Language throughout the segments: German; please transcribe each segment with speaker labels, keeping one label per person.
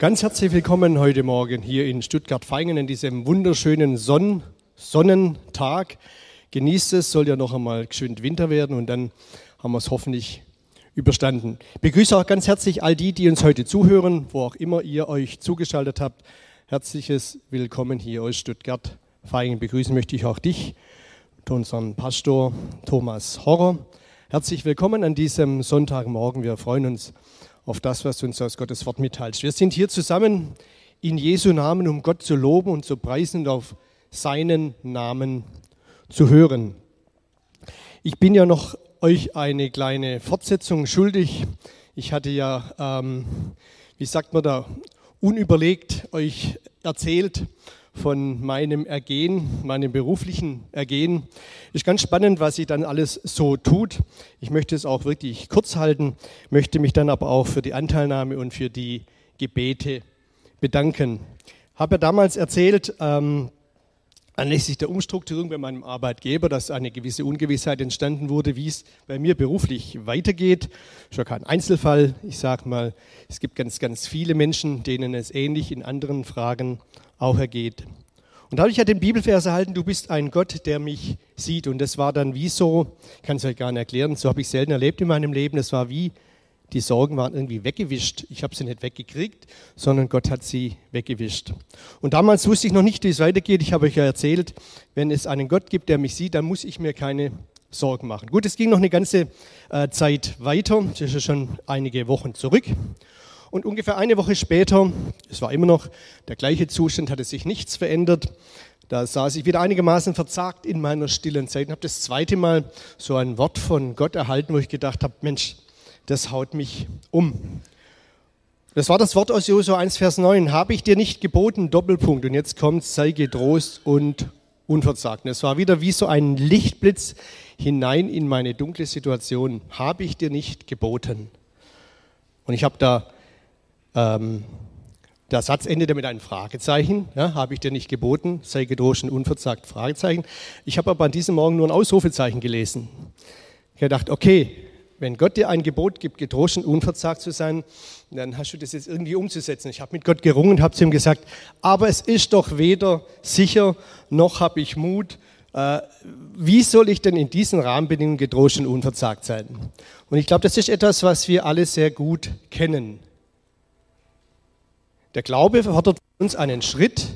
Speaker 1: Ganz herzlich willkommen heute Morgen hier in Stuttgart-Feingen in diesem wunderschönen Sonn Sonnentag. Genießt es, soll ja noch einmal geschwind Winter werden und dann haben wir es hoffentlich überstanden. Ich begrüße auch ganz herzlich all die, die uns heute zuhören, wo auch immer ihr euch zugeschaltet habt. Herzliches Willkommen hier aus Stuttgart-Feingen. Begrüßen möchte ich auch dich, unseren Pastor Thomas Horrer. Herzlich willkommen an diesem Sonntagmorgen. Wir freuen uns auf das, was du uns aus Gottes Wort mitteilst. Wir sind hier zusammen in Jesu Namen, um Gott zu loben und zu preisen und auf seinen Namen zu hören. Ich bin ja noch euch eine kleine Fortsetzung schuldig. Ich hatte ja, ähm, wie sagt man da, unüberlegt euch erzählt, von meinem Ergehen, meinem beruflichen Ergehen. Ist ganz spannend, was sich dann alles so tut. Ich möchte es auch wirklich kurz halten, möchte mich dann aber auch für die Anteilnahme und für die Gebete bedanken. Habe ja damals erzählt, ähm, anlässlich der Umstrukturierung bei meinem Arbeitgeber, dass eine gewisse Ungewissheit entstanden wurde, wie es bei mir beruflich weitergeht. Schon kein Einzelfall. Ich sage mal, es gibt ganz, ganz viele Menschen, denen es ähnlich in anderen Fragen auch ergeht. Und da habe ich ja den Bibelvers erhalten, du bist ein Gott, der mich sieht. Und das war dann wie so, ich kann es euch gar nicht erklären, so habe ich selten erlebt in meinem Leben, es war wie, die Sorgen waren irgendwie weggewischt. Ich habe sie nicht weggekriegt, sondern Gott hat sie weggewischt. Und damals wusste ich noch nicht, wie es weitergeht. Ich habe euch ja erzählt, wenn es einen Gott gibt, der mich sieht, dann muss ich mir keine Sorgen machen. Gut, es ging noch eine ganze äh, Zeit weiter, das ist ja schon einige Wochen zurück. Und ungefähr eine Woche später, es war immer noch der gleiche Zustand, hatte sich nichts verändert. Da saß ich wieder einigermaßen verzagt in meiner stillen Zeit und habe das zweite Mal so ein Wort von Gott erhalten, wo ich gedacht habe, Mensch, das haut mich um. Das war das Wort aus Josua 1, Vers 9. Habe ich dir nicht geboten, Doppelpunkt. Und jetzt kommt, sei getrost und unverzagt. es war wieder wie so ein Lichtblitz hinein in meine dunkle Situation. Habe ich dir nicht geboten. Und ich habe da ähm, der Satz endete mit einem Fragezeichen. Ja, habe ich dir nicht geboten, sei gedroschen, unverzagt, Fragezeichen. Ich habe aber an diesem Morgen nur ein Ausrufezeichen gelesen. Ich habe gedacht, okay, wenn Gott dir ein Gebot gibt, gedroschen, unverzagt zu sein, dann hast du das jetzt irgendwie umzusetzen. Ich habe mit Gott gerungen und habe zu ihm gesagt, aber es ist doch weder sicher, noch habe ich Mut. Äh, wie soll ich denn in diesen Rahmenbedingungen gedroschen, unverzagt sein? Und ich glaube, das ist etwas, was wir alle sehr gut kennen. Der Glaube fordert uns einen Schritt,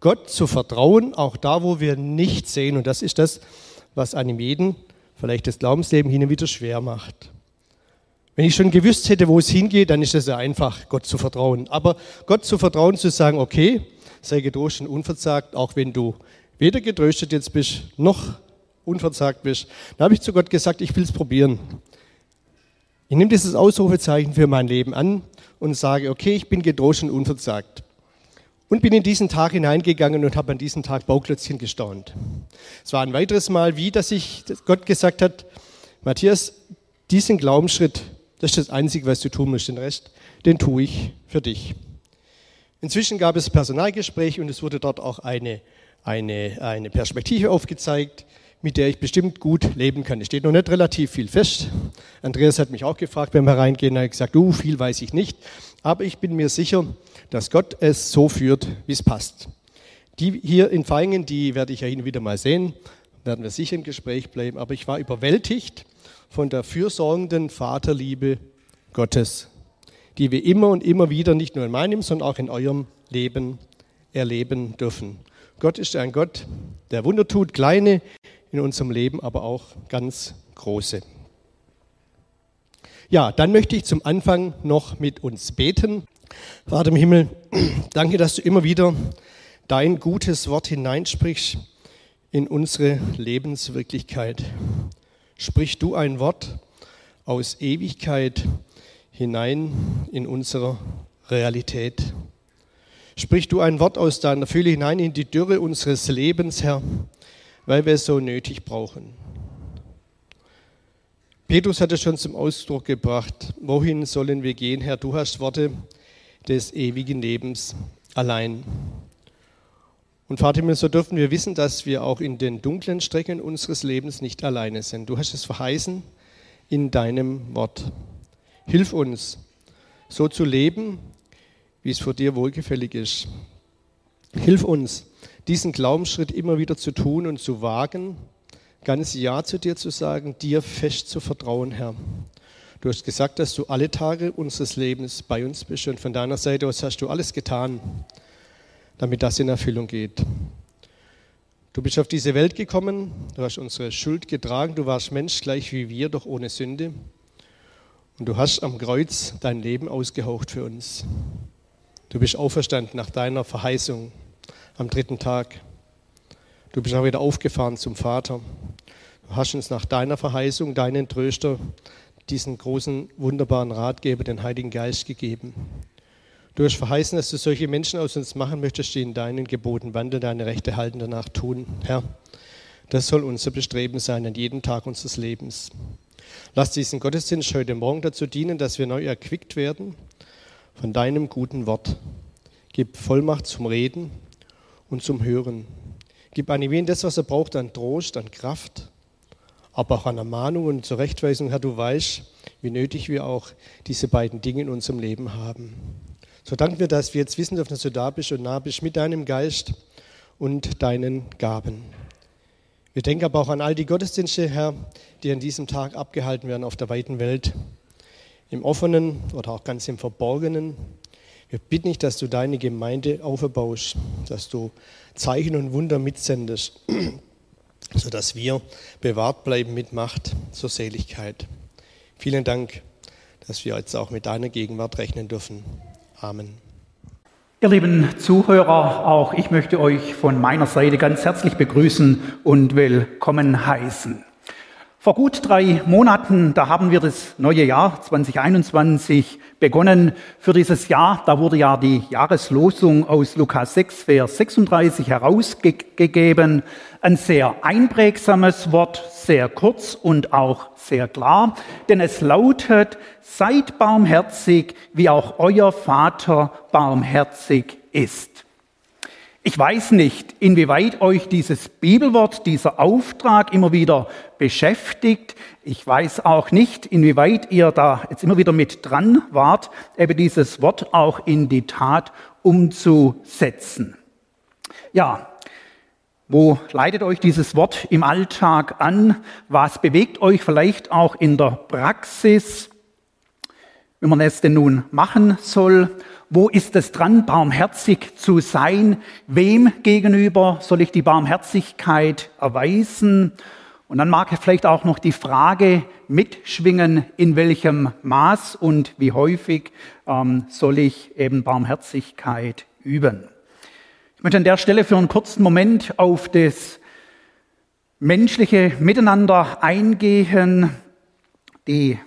Speaker 1: Gott zu vertrauen, auch da, wo wir nichts sehen. Und das ist das, was einem jeden vielleicht das Glaubensleben hin und wieder schwer macht. Wenn ich schon gewusst hätte, wo es hingeht, dann ist es ja einfach, Gott zu vertrauen. Aber Gott zu vertrauen, zu sagen, okay, sei getrost und unverzagt, auch wenn du weder getröstet jetzt bist, noch unverzagt bist. Da habe ich zu Gott gesagt, ich will es probieren. Ich nehme dieses Ausrufezeichen für mein Leben an und sage, okay, ich bin gedroschen und unverzagt. Und bin in diesen Tag hineingegangen und habe an diesem Tag Bauklötzchen gestaunt. Es war ein weiteres Mal wie, dass ich Gott gesagt hat, Matthias, diesen Glaubensschritt, das ist das Einzige, was du tun musst. Den Rest, den tue ich für dich. Inzwischen gab es Personalgespräch und es wurde dort auch eine, eine, eine Perspektive aufgezeigt, mit der ich bestimmt gut leben kann. Es steht noch nicht relativ viel fest. Andreas hat mich auch gefragt, wenn wir reingehen, er hat gesagt, uh, viel weiß ich nicht. Aber ich bin mir sicher, dass Gott es so führt, wie es passt. Die hier in Feingen, die werde ich ja hin und wieder mal sehen, werden wir sicher im Gespräch bleiben. Aber ich war überwältigt von der fürsorgenden Vaterliebe Gottes, die wir immer und immer wieder, nicht nur in meinem, sondern auch in eurem Leben erleben dürfen. Gott ist ein Gott, der Wunder tut, kleine in unserem Leben, aber auch ganz große. Ja, dann möchte ich zum Anfang noch mit uns beten. Vater im Himmel, danke, dass du immer wieder dein gutes Wort hineinsprichst in unsere Lebenswirklichkeit. Sprich du ein Wort aus Ewigkeit hinein in unsere Realität. Sprich du ein Wort aus deiner Fülle hinein in die Dürre unseres Lebens, Herr weil wir es so nötig brauchen. Petrus hat es schon zum Ausdruck gebracht. Wohin sollen wir gehen, Herr? Du hast Worte des ewigen Lebens allein. Und Vater, so dürfen wir wissen, dass wir auch in den dunklen Strecken unseres Lebens nicht alleine sind. Du hast es verheißen in deinem Wort. Hilf uns, so zu leben, wie es vor dir wohlgefällig ist. Hilf uns, diesen Glaubensschritt immer wieder zu tun und zu wagen, ganz Ja zu dir zu sagen, dir fest zu vertrauen, Herr. Du hast gesagt, dass du alle Tage unseres Lebens bei uns bist und von deiner Seite aus hast du alles getan, damit das in Erfüllung geht. Du bist auf diese Welt gekommen, du hast unsere Schuld getragen, du warst Mensch gleich wie wir, doch ohne Sünde. Und du hast am Kreuz dein Leben ausgehaucht für uns. Du bist auferstanden nach deiner Verheißung am dritten Tag. Du bist auch wieder aufgefahren zum Vater. Du hast uns nach deiner Verheißung, deinen Tröster, diesen großen, wunderbaren Ratgeber, den Heiligen Geist gegeben. Du hast verheißen, dass du solche Menschen aus uns machen möchtest, die in deinen Geboten wandeln, deine Rechte halten, danach tun. Herr, das soll unser Bestreben sein an jedem Tag unseres Lebens. Lass diesen Gottesdienst heute Morgen dazu dienen, dass wir neu erquickt werden von deinem guten Wort. Gib Vollmacht zum Reden und zum Hören. Gib Anivien das, was er braucht, an Trost, an Kraft, aber auch an Ermahnung und Zurechtweisung. Herr, du weißt, wie nötig wir auch diese beiden Dinge in unserem Leben haben. So danken wir, dass wir jetzt wissen dürfen, dass du da bist und nah bist mit deinem Geist und deinen Gaben. Wir denken aber auch an all die Gottesdienste, Herr, die an diesem Tag abgehalten werden auf der weiten Welt, im offenen oder auch ganz im verborgenen. Wir bitten dich, dass du deine Gemeinde aufbaust, dass du Zeichen und Wunder mitsendest sodass wir bewahrt bleiben mit Macht zur Seligkeit. Vielen Dank, dass wir jetzt auch mit deiner Gegenwart rechnen dürfen. Amen.
Speaker 2: Ihr lieben Zuhörer, auch ich möchte euch von meiner Seite ganz herzlich begrüßen und willkommen heißen. Vor gut drei Monaten, da haben wir das neue Jahr 2021 begonnen. Für dieses Jahr, da wurde ja die Jahreslosung aus Lukas 6, Vers 36 herausgegeben. Ein sehr einprägsames Wort, sehr kurz und auch sehr klar, denn es lautet, seid barmherzig, wie auch euer Vater barmherzig ist. Ich weiß nicht, inwieweit euch dieses Bibelwort, dieser Auftrag immer wieder beschäftigt. Ich weiß auch nicht, inwieweit ihr da jetzt immer wieder mit dran wart, eben dieses Wort auch in die Tat umzusetzen. Ja, wo leitet euch dieses Wort im Alltag an? Was bewegt euch vielleicht auch in der Praxis, wenn man es denn nun machen soll? Wo ist es dran, barmherzig zu sein? Wem gegenüber soll ich die Barmherzigkeit erweisen? Und dann mag vielleicht auch noch die Frage mitschwingen, in welchem Maß und wie häufig ähm, soll ich eben Barmherzigkeit üben. Ich möchte an der Stelle für einen kurzen Moment auf das menschliche Miteinander eingehen, die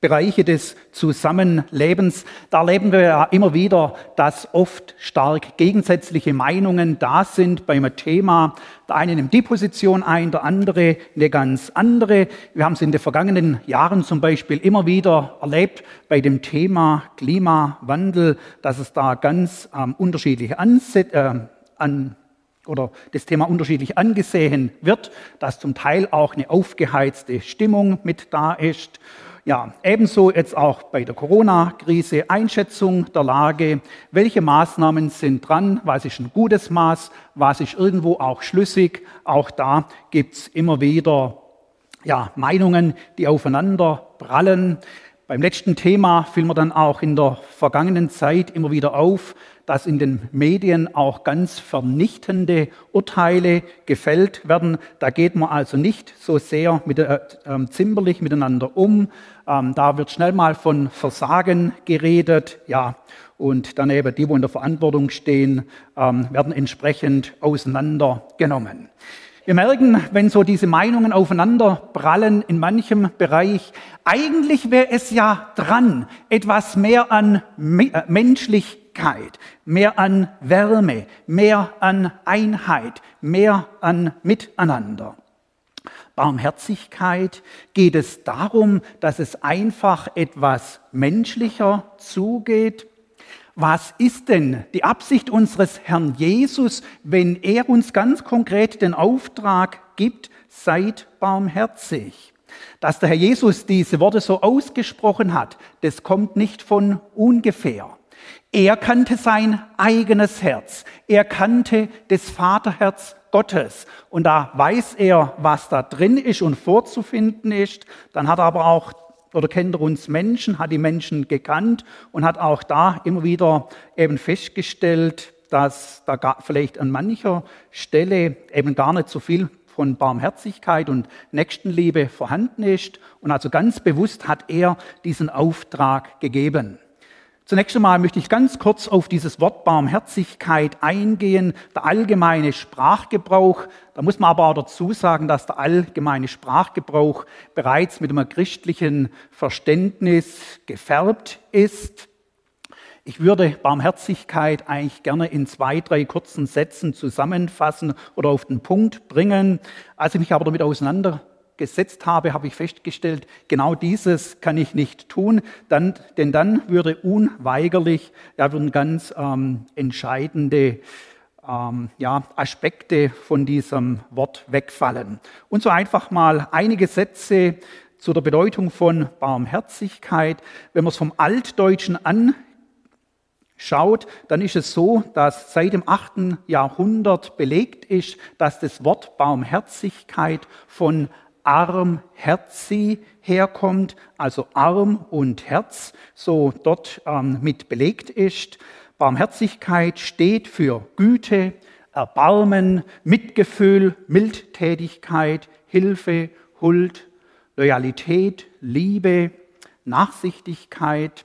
Speaker 2: Bereiche des Zusammenlebens, da erleben wir ja immer wieder, dass oft stark gegensätzliche Meinungen da sind beim Thema. Der eine nimmt die Position ein, der andere eine ganz andere. Wir haben es in den vergangenen Jahren zum Beispiel immer wieder erlebt bei dem Thema Klimawandel, dass es da ganz ähm, unterschiedliche Ansätze äh, an oder das Thema unterschiedlich angesehen wird, dass zum Teil auch eine aufgeheizte Stimmung mit da ist. Ja, ebenso jetzt auch bei der Corona-Krise Einschätzung der Lage. Welche Maßnahmen sind dran? Was ist ein gutes Maß? Was ist irgendwo auch schlüssig? Auch da gibt's immer wieder ja, Meinungen, die aufeinander prallen. Beim letzten Thema fiel mir dann auch in der vergangenen Zeit immer wieder auf, dass in den Medien auch ganz vernichtende Urteile gefällt werden. Da geht man also nicht so sehr mit, äh, äh, zimperlich miteinander um. Ähm, da wird schnell mal von Versagen geredet. Ja, und daneben die, wo in der Verantwortung stehen, ähm, werden entsprechend auseinandergenommen. Wir merken, wenn so diese Meinungen aufeinander prallen in manchem Bereich, eigentlich wäre es ja dran, etwas mehr an äh, menschlich Menschlichkeit, mehr an Wärme, mehr an Einheit, mehr an Miteinander. Barmherzigkeit geht es darum, dass es einfach etwas menschlicher zugeht. Was ist denn die Absicht unseres Herrn Jesus, wenn er uns ganz konkret den Auftrag gibt, seid barmherzig? Dass der Herr Jesus diese Worte so ausgesprochen hat, das kommt nicht von ungefähr. Er kannte sein eigenes Herz. Er kannte das Vaterherz Gottes. Und da weiß er, was da drin ist und vorzufinden ist. Dann hat er aber auch oder kennt er uns Menschen, hat die Menschen gekannt und hat auch da immer wieder eben festgestellt, dass da vielleicht an mancher Stelle eben gar nicht so viel von Barmherzigkeit und Nächstenliebe vorhanden ist. Und also ganz bewusst hat er diesen Auftrag gegeben. Zunächst einmal möchte ich ganz kurz auf dieses Wort Barmherzigkeit eingehen, der allgemeine Sprachgebrauch. Da muss man aber auch dazu sagen, dass der allgemeine Sprachgebrauch bereits mit einem christlichen Verständnis gefärbt ist. Ich würde Barmherzigkeit eigentlich gerne in zwei, drei kurzen Sätzen zusammenfassen oder auf den Punkt bringen. Als ich mich aber damit auseinander gesetzt habe, habe ich festgestellt, genau dieses kann ich nicht tun, dann, denn dann würde unweigerlich, ja, würden ganz ähm, entscheidende ähm, ja, Aspekte von diesem Wort wegfallen. Und so einfach mal einige Sätze zu der Bedeutung von Barmherzigkeit. Wenn man es vom Altdeutschen anschaut, dann ist es so, dass seit dem 8. Jahrhundert belegt ist, dass das Wort Barmherzigkeit von arm herzi herkommt, also arm und Herz, so dort ähm, mit belegt ist. Barmherzigkeit steht für Güte, Erbarmen, Mitgefühl, Mildtätigkeit, Hilfe, Huld, Loyalität, Liebe, Nachsichtigkeit,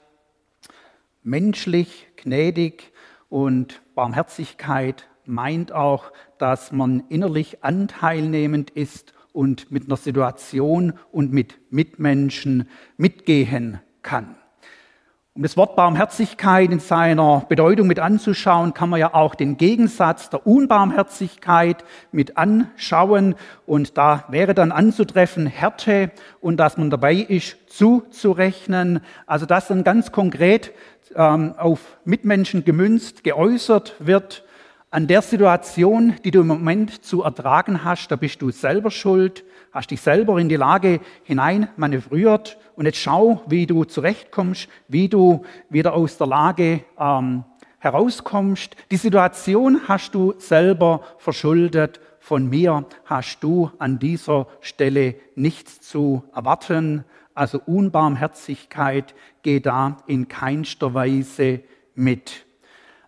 Speaker 2: menschlich, gnädig und Barmherzigkeit meint auch, dass man innerlich anteilnehmend ist und mit einer Situation und mit Mitmenschen mitgehen kann. Um das Wort Barmherzigkeit in seiner Bedeutung mit anzuschauen, kann man ja auch den Gegensatz der Unbarmherzigkeit mit anschauen. Und da wäre dann anzutreffen Härte und dass man dabei ist, zuzurechnen. Also dass dann ganz konkret ähm, auf Mitmenschen gemünzt geäußert wird an der Situation, die du im Moment zu ertragen hast, da bist du selber schuld, hast dich selber in die Lage hinein manövriert und jetzt schau, wie du zurechtkommst, wie du wieder aus der Lage ähm, herauskommst. Die Situation hast du selber verschuldet. Von mir hast du an dieser Stelle nichts zu erwarten. Also Unbarmherzigkeit geht da in keinster Weise mit.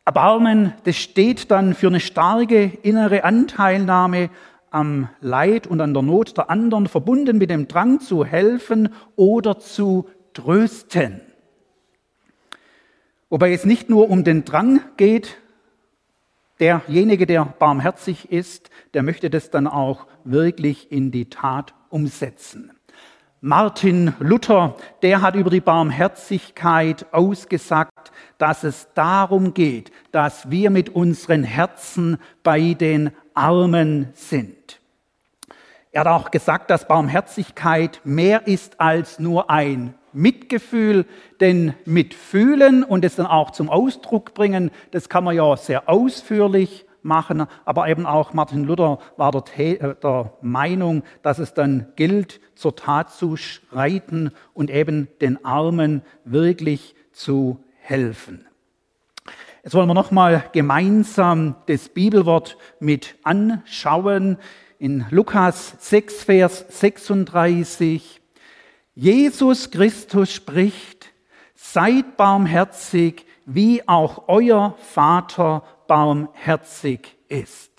Speaker 2: Erbarmen, das steht dann für eine starke innere Anteilnahme am Leid und an der Not der anderen, verbunden mit dem Drang zu helfen oder zu trösten. Wobei es nicht nur um den Drang geht, derjenige, der barmherzig ist, der möchte das dann auch wirklich in die Tat umsetzen. Martin Luther, der hat über die Barmherzigkeit ausgesagt, dass es darum geht, dass wir mit unseren Herzen bei den Armen sind. Er hat auch gesagt, dass Barmherzigkeit mehr ist als nur ein Mitgefühl, denn mitfühlen und es dann auch zum Ausdruck bringen, das kann man ja sehr ausführlich machen, aber eben auch Martin Luther war der, äh, der, Meinung, dass es dann gilt, zur Tat zu schreiten und eben den Armen wirklich zu helfen. Jetzt wollen wir nochmal gemeinsam das Bibelwort mit anschauen. In Lukas 6, Vers 36. Jesus Christus spricht, seid barmherzig, wie auch euer Vater barmherzig ist.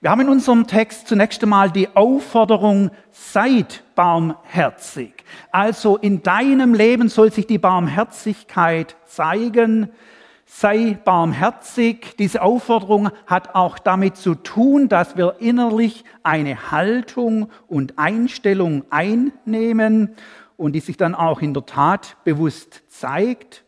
Speaker 2: Wir haben in unserem Text zunächst einmal die Aufforderung, seid barmherzig. Also in deinem Leben soll sich die Barmherzigkeit zeigen. Sei barmherzig. Diese Aufforderung hat auch damit zu tun, dass wir innerlich eine Haltung und Einstellung einnehmen und die sich dann auch in der Tat bewusst zeigt.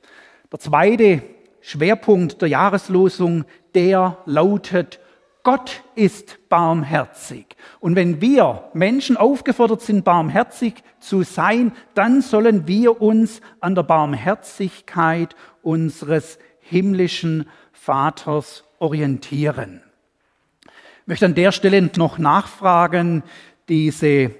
Speaker 2: Der zweite Schwerpunkt der Jahreslosung, der lautet, Gott ist barmherzig. Und wenn wir Menschen aufgefordert sind, barmherzig zu sein, dann sollen wir uns an der Barmherzigkeit unseres himmlischen Vaters orientieren. Ich möchte an der Stelle noch nachfragen, diese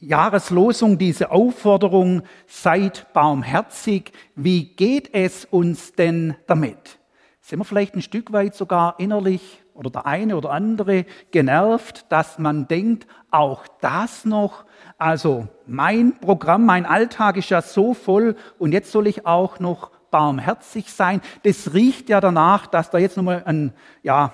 Speaker 2: Jahreslosung, diese Aufforderung, seid barmherzig. Wie geht es uns denn damit? Sind wir vielleicht ein Stück weit sogar innerlich oder der eine oder andere genervt, dass man denkt, auch das noch, also mein Programm, mein Alltag ist ja so voll und jetzt soll ich auch noch barmherzig sein. Das riecht ja danach, dass da jetzt nochmal ein, ja,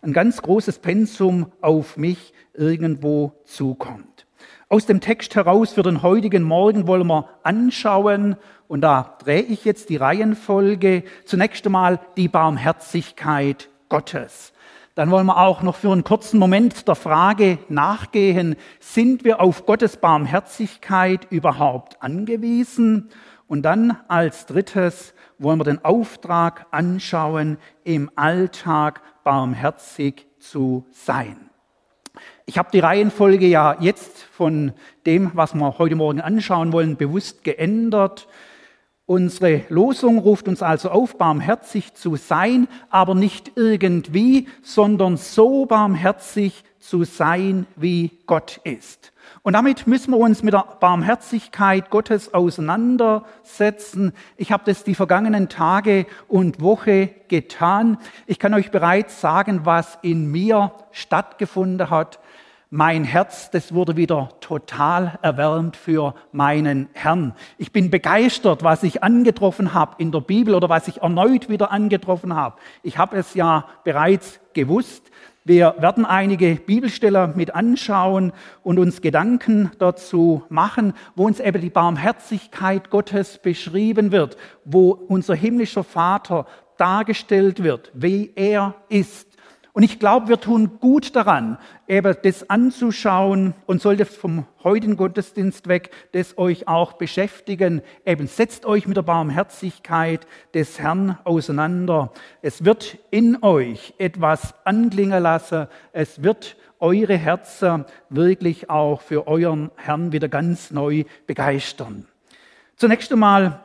Speaker 2: ein ganz großes Pensum auf mich irgendwo zukommt. Aus dem Text heraus für den heutigen Morgen wollen wir anschauen, und da drehe ich jetzt die Reihenfolge, zunächst einmal die Barmherzigkeit Gottes. Dann wollen wir auch noch für einen kurzen Moment der Frage nachgehen, sind wir auf Gottes Barmherzigkeit überhaupt angewiesen? Und dann als drittes wollen wir den Auftrag anschauen, im Alltag barmherzig zu sein. Ich habe die Reihenfolge ja jetzt von dem, was wir heute Morgen anschauen wollen, bewusst geändert. Unsere Losung ruft uns also auf, barmherzig zu sein, aber nicht irgendwie, sondern so barmherzig zu sein, wie Gott ist. Und damit müssen wir uns mit der Barmherzigkeit Gottes auseinandersetzen. Ich habe das die vergangenen Tage und Woche getan. Ich kann euch bereits sagen, was in mir stattgefunden hat. Mein Herz, das wurde wieder total erwärmt für meinen Herrn. Ich bin begeistert, was ich angetroffen habe in der Bibel oder was ich erneut wieder angetroffen habe. Ich habe es ja bereits gewusst. Wir werden einige Bibelsteller mit anschauen und uns Gedanken dazu machen, wo uns eben die Barmherzigkeit Gottes beschrieben wird, wo unser himmlischer Vater dargestellt wird, wie er ist. Und ich glaube, wir tun gut daran, eben das anzuschauen und sollte vom heutigen Gottesdienst weg das euch auch beschäftigen. Eben setzt euch mit der Barmherzigkeit des Herrn auseinander. Es wird in euch etwas anklingen lassen. Es wird eure Herzen wirklich auch für euren Herrn wieder ganz neu begeistern. Zunächst einmal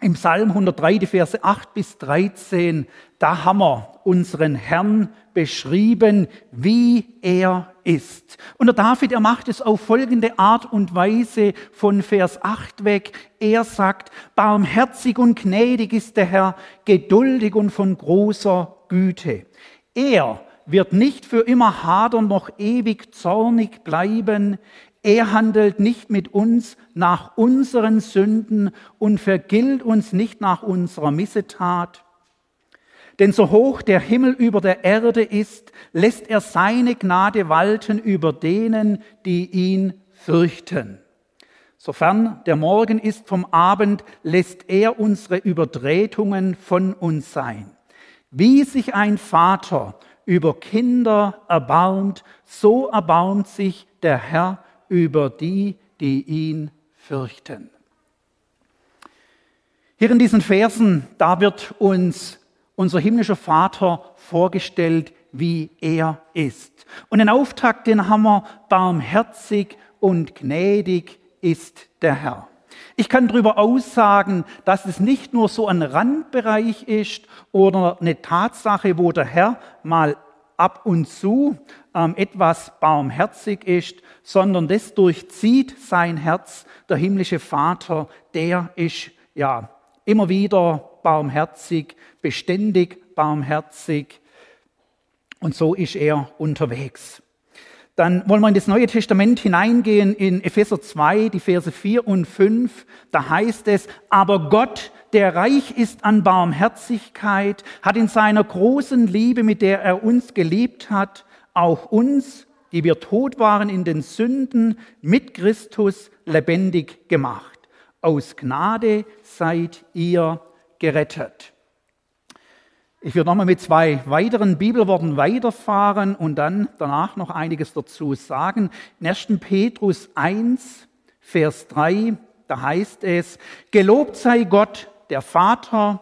Speaker 2: im Psalm 103, die Verse 8 bis 13, da haben wir unseren Herrn beschrieben, wie er ist. Und der David, er macht es auf folgende Art und Weise von Vers 8 weg. Er sagt, barmherzig und gnädig ist der Herr, geduldig und von großer Güte. Er wird nicht für immer hadern noch ewig zornig bleiben. Er handelt nicht mit uns nach unseren Sünden und vergilt uns nicht nach unserer Missetat. Denn so hoch der Himmel über der Erde ist, lässt er seine Gnade walten über denen, die ihn fürchten. Sofern der Morgen ist vom Abend, lässt er unsere Übertretungen von uns sein. Wie sich ein Vater über Kinder erbarmt, so erbarmt sich der Herr über die, die ihn fürchten. Hier in diesen Versen, da wird uns unser himmlischer Vater vorgestellt, wie er ist. Und den Auftakt, den haben wir, barmherzig und gnädig ist der Herr. Ich kann darüber aussagen, dass es nicht nur so ein Randbereich ist oder eine Tatsache, wo der Herr mal ab und zu ähm, etwas barmherzig ist, sondern das durchzieht sein Herz. Der himmlische Vater, der ist ja immer wieder barmherzig, beständig barmherzig. Und so ist er unterwegs. Dann wollen wir in das Neue Testament hineingehen in Epheser 2, die Verse 4 und 5. Da heißt es, aber Gott, der reich ist an Barmherzigkeit, hat in seiner großen Liebe, mit der er uns geliebt hat, auch uns, die wir tot waren in den Sünden, mit Christus lebendig gemacht. Aus Gnade seid ihr gerettet. Ich werde nochmal mit zwei weiteren Bibelworten weiterfahren und dann danach noch einiges dazu sagen. In 1. Petrus 1, Vers 3, da heißt es, Gelobt sei Gott, der Vater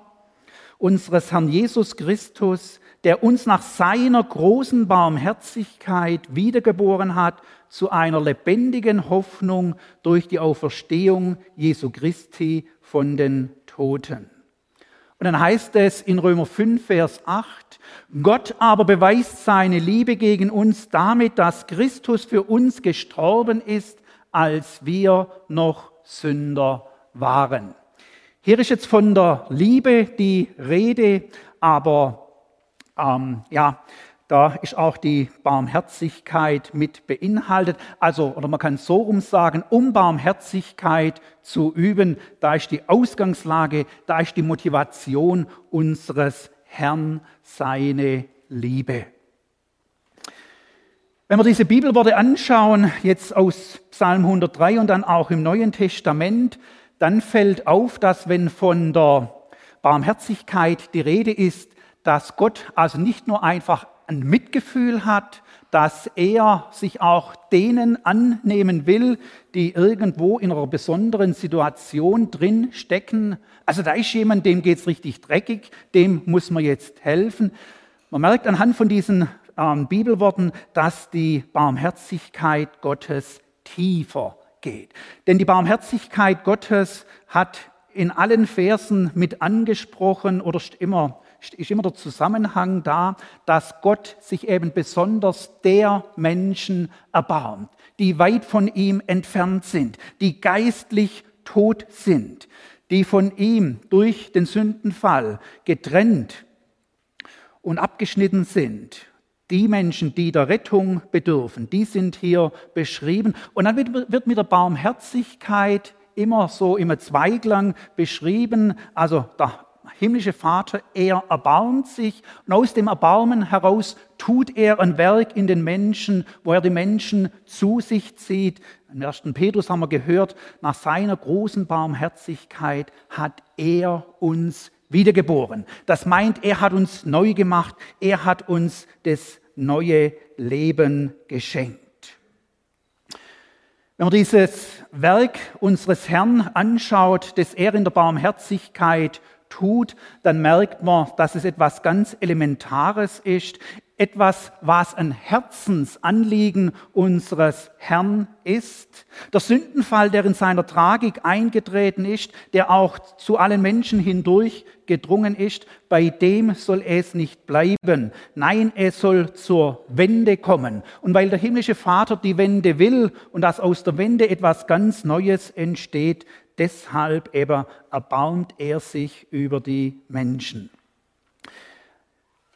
Speaker 2: unseres Herrn Jesus Christus, der uns nach seiner großen Barmherzigkeit wiedergeboren hat zu einer lebendigen Hoffnung durch die Auferstehung Jesu Christi von den Toten. Und dann heißt es in Römer 5, Vers 8, Gott aber beweist seine Liebe gegen uns damit, dass Christus für uns gestorben ist, als wir noch Sünder waren. Hier ist jetzt von der Liebe die Rede, aber ähm, ja, da ist auch die Barmherzigkeit mit beinhaltet. Also, oder man kann so rum sagen, um Barmherzigkeit zu üben, da ist die Ausgangslage, da ist die Motivation unseres Herrn, seine Liebe. Wenn wir diese Bibelworte anschauen, jetzt aus Psalm 103 und dann auch im Neuen Testament, dann fällt auf, dass wenn von der Barmherzigkeit die Rede ist, dass Gott also nicht nur einfach ein Mitgefühl hat, dass er sich auch denen annehmen will, die irgendwo in einer besonderen Situation drin stecken. Also da ist jemand, dem geht es richtig dreckig, dem muss man jetzt helfen. Man merkt anhand von diesen ähm, Bibelworten, dass die Barmherzigkeit Gottes tiefer geht. Denn die Barmherzigkeit Gottes hat in allen Versen mit angesprochen oder immer ist immer der Zusammenhang da, dass Gott sich eben besonders der Menschen erbarmt, die weit von ihm entfernt sind, die geistlich tot sind, die von ihm durch den Sündenfall getrennt und abgeschnitten sind. Die Menschen, die der Rettung bedürfen, die sind hier beschrieben. Und dann wird mit der Barmherzigkeit immer so im Zweiglang beschrieben. Also der himmlische Vater, er erbarmt sich und aus dem Erbarmen heraus tut er ein Werk in den Menschen, wo er die Menschen zu sich zieht. Im ersten Petrus haben wir gehört, nach seiner großen Barmherzigkeit hat er uns wiedergeboren. Das meint, er hat uns neu gemacht, er hat uns das neue Leben geschenkt. Wenn man dieses Werk unseres Herrn anschaut, das er in der Barmherzigkeit tut, dann merkt man, dass es etwas ganz Elementares ist, etwas, was ein Herzensanliegen unseres Herrn ist. Der Sündenfall, der in seiner Tragik eingetreten ist, der auch zu allen Menschen hindurch gedrungen ist, bei dem soll es nicht bleiben. Nein, es soll zur Wende kommen. Und weil der himmlische Vater die Wende will und dass aus der Wende etwas ganz Neues entsteht, deshalb eben erbarmt er sich über die Menschen.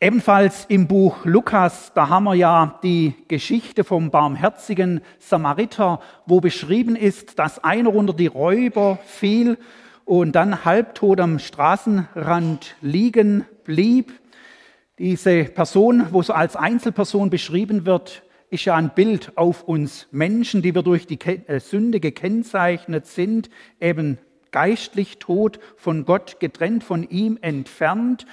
Speaker 2: Ebenfalls im Buch Lukas, da haben wir ja die Geschichte vom barmherzigen Samariter, wo beschrieben ist, dass einer unter die Räuber fiel und dann halbtot am Straßenrand liegen blieb. Diese Person, wo so als Einzelperson beschrieben wird, ist ja ein Bild auf uns Menschen, die wir durch die äh, Sünde gekennzeichnet sind, eben geistlich tot, von Gott getrennt, von ihm entfernt.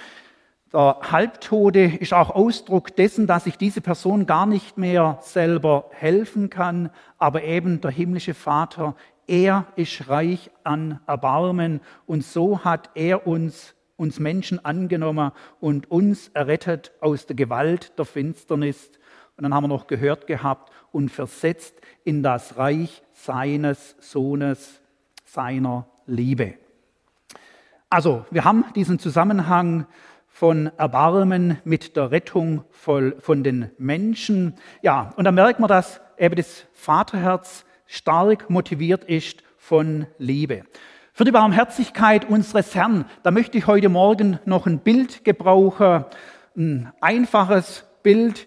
Speaker 2: Der Halbtode ist auch Ausdruck dessen, dass sich diese Person gar nicht mehr selber helfen kann, aber eben der himmlische Vater, er ist reich an Erbarmen und so hat er uns, uns Menschen angenommen und uns errettet aus der Gewalt der Finsternis und dann haben wir noch gehört gehabt, und versetzt in das Reich seines Sohnes, seiner Liebe. Also, wir haben diesen Zusammenhang von Erbarmen mit der Rettung von den Menschen. Ja, und da merkt man, dass eben das Vaterherz stark motiviert ist von Liebe. Für die Barmherzigkeit unseres Herrn, da möchte ich heute Morgen noch ein Bild gebrauchen, ein einfaches Bild,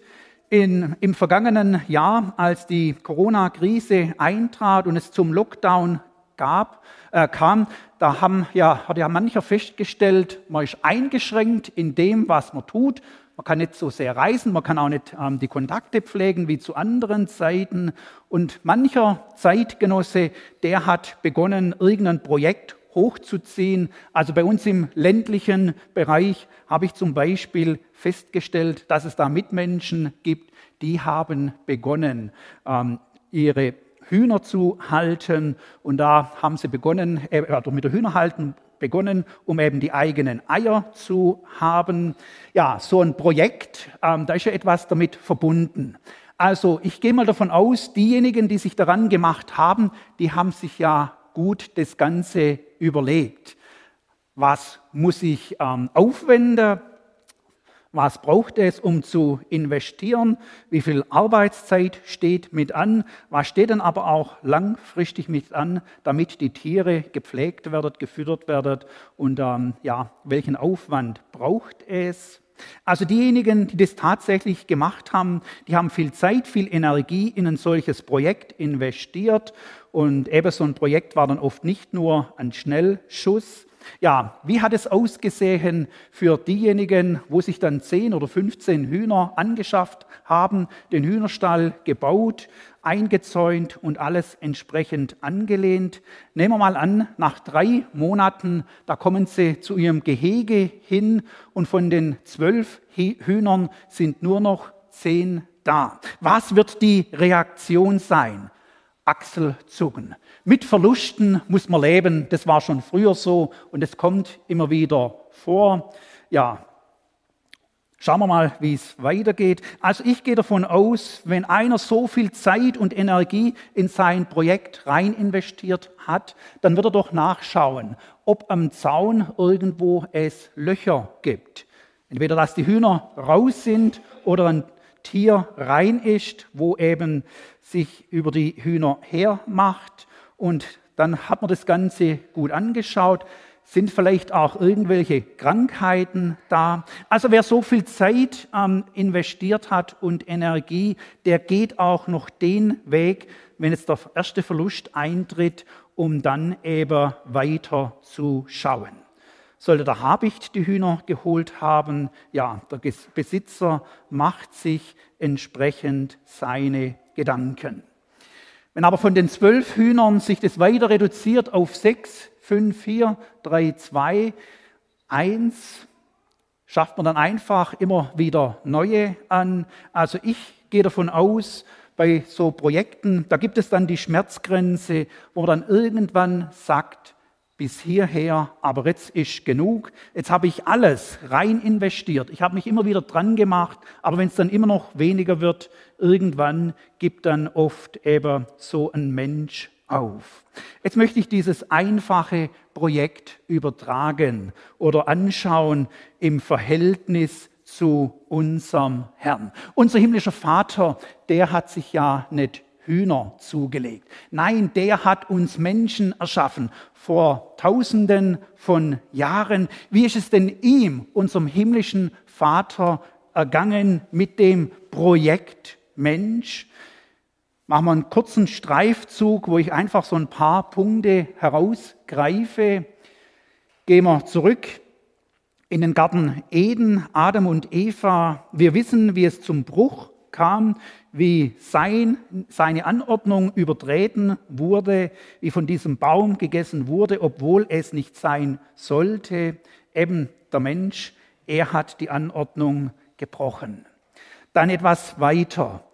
Speaker 2: in, Im vergangenen Jahr, als die Corona-Krise eintrat und es zum Lockdown gab, äh, kam, da haben, ja, hat ja mancher festgestellt, man ist eingeschränkt in dem, was man tut. Man kann nicht so sehr reisen, man kann auch nicht ähm, die Kontakte pflegen wie zu anderen Zeiten. Und mancher Zeitgenosse, der hat begonnen, irgendein Projekt hochzuziehen. Also bei uns im ländlichen Bereich habe ich zum Beispiel festgestellt, dass es da Mitmenschen gibt, die haben begonnen, ähm, ihre Hühner zu halten. Und da haben sie begonnen, äh, also mit der Hühnerhalten begonnen, um eben die eigenen Eier zu haben. Ja, so ein Projekt, ähm, da ist ja etwas damit verbunden. Also ich gehe mal davon aus, diejenigen, die sich daran gemacht haben, die haben sich ja gut das Ganze überlegt. Was muss ich ähm, aufwenden? Was braucht es, um zu investieren? Wie viel Arbeitszeit steht mit an? Was steht dann aber auch langfristig mit an, damit die Tiere gepflegt werden, gefüttert werden? Und ähm, ja, welchen Aufwand braucht es? Also diejenigen, die das tatsächlich gemacht haben, die haben viel Zeit, viel Energie in ein solches Projekt investiert. Und eben so ein Projekt war dann oft nicht nur ein Schnellschuss. Ja, wie hat es ausgesehen für diejenigen, wo sich dann 10 oder 15 Hühner angeschafft haben, den Hühnerstall gebaut, eingezäunt und alles entsprechend angelehnt. Nehmen wir mal an, nach drei Monaten, da kommen sie zu ihrem Gehege hin und von den zwölf Hühnern sind nur noch zehn da. Was wird die Reaktion sein? Achselzucken. Mit Verlusten muss man leben, das war schon früher so und es kommt immer wieder vor. Ja, Schauen wir mal, wie es weitergeht. Also ich gehe davon aus, wenn einer so viel Zeit und Energie in sein Projekt rein investiert hat, dann wird er doch nachschauen, ob am Zaun irgendwo es Löcher gibt. Entweder, dass die Hühner raus sind oder ein Tier rein ist, wo eben sich über die Hühner hermacht. Und dann hat man das Ganze gut angeschaut. Sind vielleicht auch irgendwelche Krankheiten da? Also wer so viel Zeit ähm, investiert hat und Energie, der geht auch noch den Weg, wenn jetzt der erste Verlust eintritt, um dann eben weiter zu schauen. Sollte der Habicht die Hühner geholt haben, ja, der Besitzer macht sich entsprechend seine Gedanken. Wenn aber von den zwölf Hühnern sich das weiter reduziert auf sechs, 5, 4, 3, 2, 1 schafft man dann einfach immer wieder neue an. Also ich gehe davon aus, bei so Projekten, da gibt es dann die Schmerzgrenze, wo man dann irgendwann sagt, bis hierher, aber jetzt ist genug. Jetzt habe ich alles rein investiert. Ich habe mich immer wieder dran gemacht, aber wenn es dann immer noch weniger wird, irgendwann gibt dann oft eben so ein Mensch auf. Jetzt möchte ich dieses einfache Projekt übertragen oder anschauen im Verhältnis zu unserem Herrn. Unser himmlischer Vater, der hat sich ja nicht Hühner zugelegt. Nein, der hat uns Menschen erschaffen vor Tausenden von Jahren. Wie ist es denn ihm, unserem himmlischen Vater, ergangen mit dem Projekt Mensch? Machen wir einen kurzen Streifzug, wo ich einfach so ein paar Punkte herausgreife. Gehen wir zurück in den Garten Eden, Adam und Eva. Wir wissen, wie es zum Bruch kam, wie sein, seine Anordnung übertreten wurde, wie von diesem Baum gegessen wurde, obwohl es nicht sein sollte. Eben der Mensch, er hat die Anordnung gebrochen. Dann etwas weiter.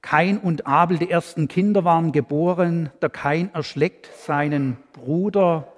Speaker 2: Kain und Abel, die ersten Kinder, waren geboren. Der Kain erschlägt seinen Bruder.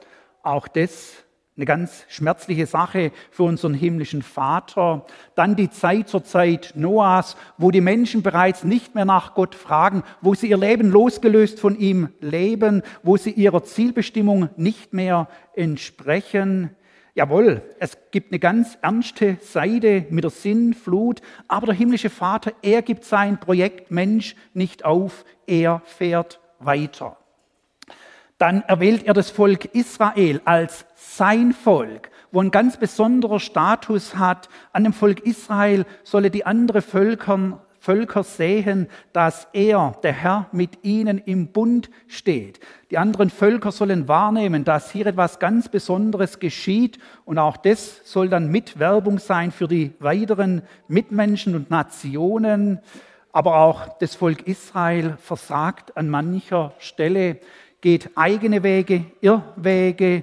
Speaker 2: Auch das eine ganz schmerzliche Sache für unseren himmlischen Vater. Dann die Zeit zur Zeit Noahs, wo die Menschen bereits nicht mehr nach Gott fragen, wo sie ihr Leben losgelöst von ihm leben, wo sie ihrer Zielbestimmung nicht mehr entsprechen. Jawohl, es gibt eine ganz ernste Seite mit der Sinnflut, aber der himmlische Vater, er gibt sein Projekt Mensch nicht auf, er fährt weiter. Dann erwählt er das Volk Israel als sein Volk, wo ein ganz besonderer Status hat. An dem Volk Israel solle die anderen Völker Völker sehen, dass er, der Herr, mit ihnen im Bund steht. Die anderen Völker sollen wahrnehmen, dass hier etwas ganz Besonderes geschieht und auch das soll dann Mitwerbung sein für die weiteren Mitmenschen und Nationen. Aber auch das Volk Israel versagt an mancher Stelle, geht eigene Wege, Irrwege.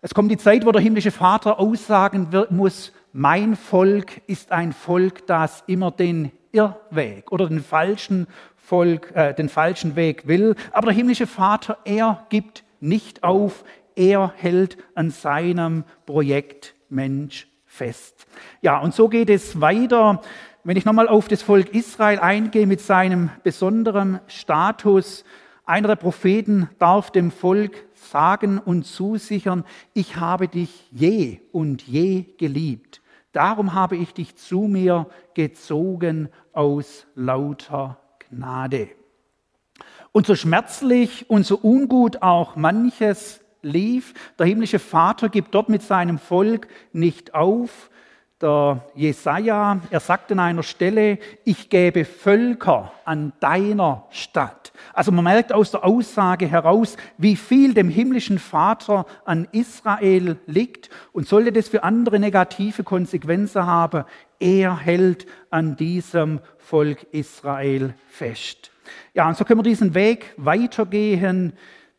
Speaker 2: Es kommt die Zeit, wo der himmlische Vater aussagen muss, mein Volk ist ein Volk, das immer den Irrweg oder den falschen, Volk, äh, den falschen Weg will. Aber der himmlische Vater, er gibt nicht auf, er hält an seinem Projekt Mensch fest. Ja, und so geht es weiter. Wenn ich nochmal auf das Volk Israel eingehe mit seinem besonderen Status, einer der Propheten darf dem Volk sagen und zusichern, ich habe dich je und je geliebt. Darum habe ich dich zu mir gezogen aus lauter Gnade. Und so schmerzlich und so ungut auch manches lief, der himmlische Vater gibt dort mit seinem Volk nicht auf, der Jesaja, er sagt an einer Stelle, ich gebe Völker an deiner Stadt. Also man merkt aus der Aussage heraus, wie viel dem himmlischen Vater an Israel liegt und sollte das für andere negative Konsequenzen haben, er hält an diesem Volk Israel fest. Ja, und so können wir diesen Weg weitergehen,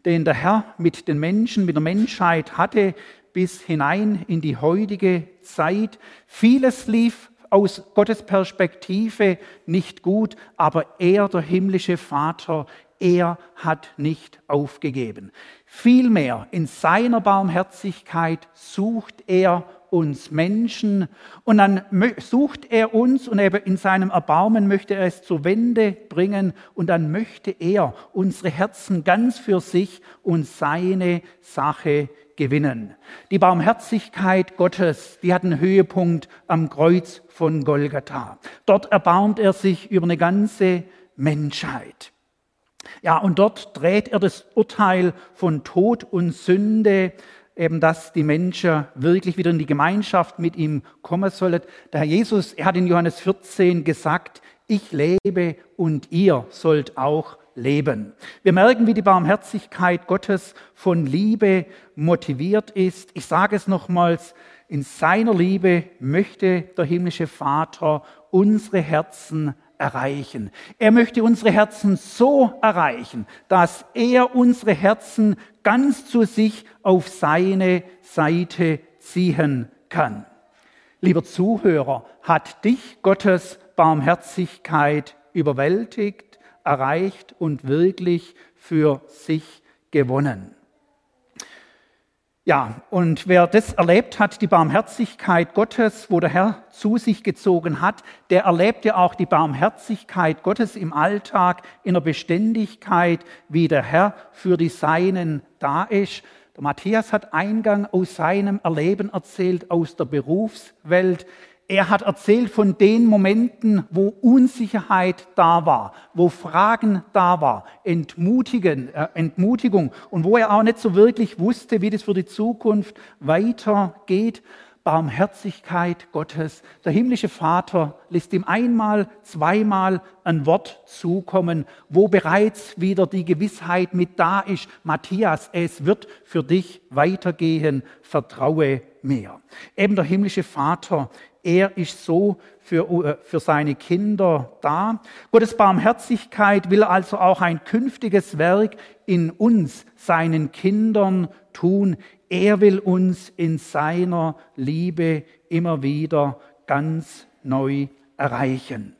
Speaker 2: den der Herr mit den Menschen, mit der Menschheit hatte, bis hinein in die heutige Zeit. Vieles lief aus Gottes Perspektive nicht gut, aber er, der himmlische Vater, er hat nicht aufgegeben. Vielmehr in seiner Barmherzigkeit sucht er uns Menschen und dann sucht er uns und eben in seinem Erbarmen möchte er es zur Wende bringen und dann möchte er unsere Herzen ganz für sich und seine Sache gewinnen. Die Barmherzigkeit Gottes, die hat einen Höhepunkt am Kreuz von Golgatha. Dort erbarmt er sich über eine ganze Menschheit. Ja, und dort dreht er das Urteil von Tod und Sünde, eben dass die Menschen wirklich wieder in die Gemeinschaft mit ihm kommen sollen. Der Herr Jesus, er hat in Johannes 14 gesagt, ich lebe und ihr sollt auch leben. Wir merken, wie die Barmherzigkeit Gottes von Liebe motiviert ist. Ich sage es nochmals, in seiner Liebe möchte der himmlische Vater unsere Herzen erreichen. Er möchte unsere Herzen so erreichen, dass er unsere Herzen ganz zu sich auf seine Seite ziehen kann. Lieber Zuhörer, hat dich Gottes Barmherzigkeit überwältigt? Erreicht und wirklich für sich gewonnen. Ja, und wer das erlebt hat, die Barmherzigkeit Gottes, wo der Herr zu sich gezogen hat, der erlebt ja auch die Barmherzigkeit Gottes im Alltag in der Beständigkeit, wie der Herr für die Seinen da ist. Der Matthias hat Eingang aus seinem Erleben erzählt, aus der Berufswelt. Er hat erzählt von den Momenten, wo Unsicherheit da war, wo Fragen da war, Entmutigen, äh, Entmutigung und wo er auch nicht so wirklich wusste, wie das für die Zukunft weitergeht. Barmherzigkeit Gottes. Der himmlische Vater lässt ihm einmal, zweimal ein Wort zukommen, wo bereits wieder die Gewissheit mit da ist. Matthias, es wird für dich weitergehen. Vertraue mir. Eben der himmlische Vater er ist so für, äh, für seine Kinder da. Gottes Barmherzigkeit will also auch ein künftiges Werk in uns, seinen Kindern tun. Er will uns in seiner Liebe immer wieder ganz neu erreichen.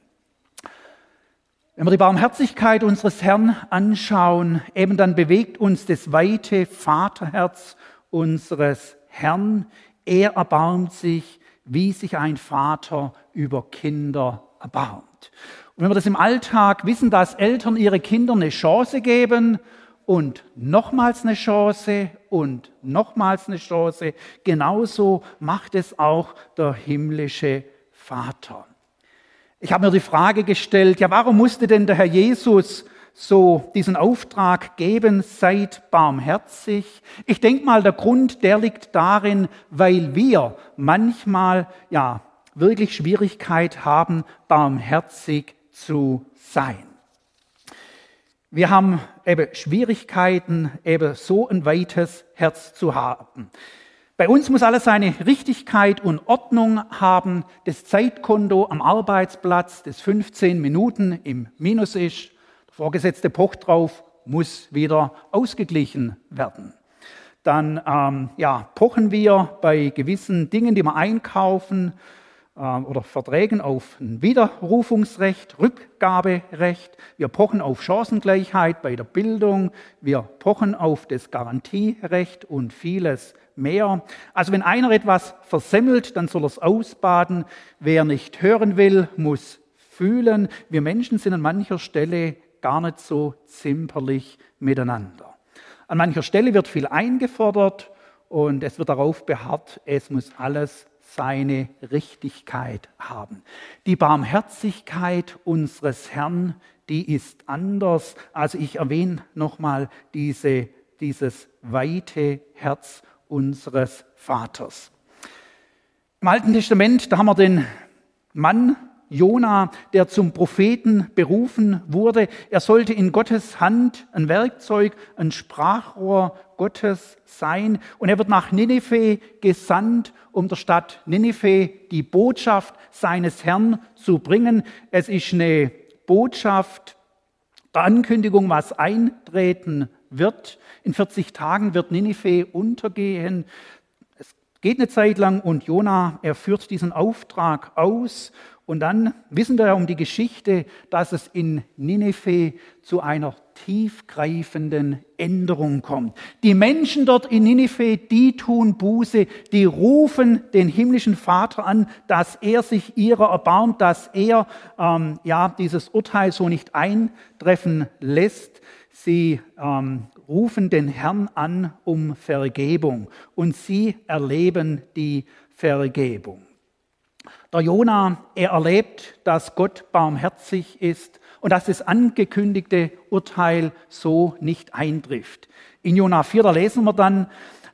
Speaker 2: Wenn wir die Barmherzigkeit unseres Herrn anschauen, eben dann bewegt uns das weite Vaterherz unseres Herrn. Er erbarmt sich wie sich ein Vater über Kinder erbarmt. Und wenn wir das im Alltag wissen, dass Eltern ihre Kinder eine Chance geben und nochmals eine Chance und nochmals eine Chance, genauso macht es auch der himmlische Vater. Ich habe mir die Frage gestellt, ja, warum musste denn der Herr Jesus so diesen Auftrag geben, seid barmherzig. Ich denke mal, der Grund, der liegt darin, weil wir manchmal ja wirklich Schwierigkeit haben, barmherzig zu sein. Wir haben eben Schwierigkeiten, eben so ein weites Herz zu haben. Bei uns muss alles seine Richtigkeit und Ordnung haben. Das Zeitkonto am Arbeitsplatz, das 15 Minuten im Minus ist, Vorgesetzte pocht drauf, muss wieder ausgeglichen werden. Dann ähm, ja, pochen wir bei gewissen Dingen, die wir einkaufen äh, oder Verträgen auf ein Widerrufungsrecht, Rückgaberecht. Wir pochen auf Chancengleichheit bei der Bildung. Wir pochen auf das Garantierecht und vieles mehr. Also wenn einer etwas versemmelt, dann soll er es ausbaden. Wer nicht hören will, muss fühlen. Wir Menschen sind an mancher Stelle gar nicht so zimperlich miteinander. An mancher Stelle wird viel eingefordert und es wird darauf beharrt, es muss alles seine Richtigkeit haben. Die Barmherzigkeit unseres Herrn, die ist anders. Also ich erwähne nochmal diese, dieses weite Herz unseres Vaters. Im Alten Testament, da haben wir den Mann Jona, der zum Propheten berufen wurde. Er sollte in Gottes Hand ein Werkzeug, ein Sprachrohr Gottes sein. Und er wird nach Ninive gesandt, um der Stadt Ninive die Botschaft seines Herrn zu bringen. Es ist eine Botschaft der Ankündigung, was eintreten wird. In 40 Tagen wird Ninive untergehen. Es geht eine Zeit lang und Jona, er führt diesen Auftrag aus und dann wissen wir ja um die Geschichte, dass es in Nineveh zu einer tiefgreifenden Änderung kommt. Die Menschen dort in Nineveh, die tun Buße, die rufen den himmlischen Vater an, dass er sich ihrer erbarmt, dass er ähm, ja dieses Urteil so nicht eintreffen lässt. Sie ähm, rufen den Herrn an um Vergebung und sie erleben die Vergebung. Der Jona, er erlebt, dass Gott barmherzig ist und dass das angekündigte Urteil so nicht eintrifft. In Jona 4, da lesen wir dann,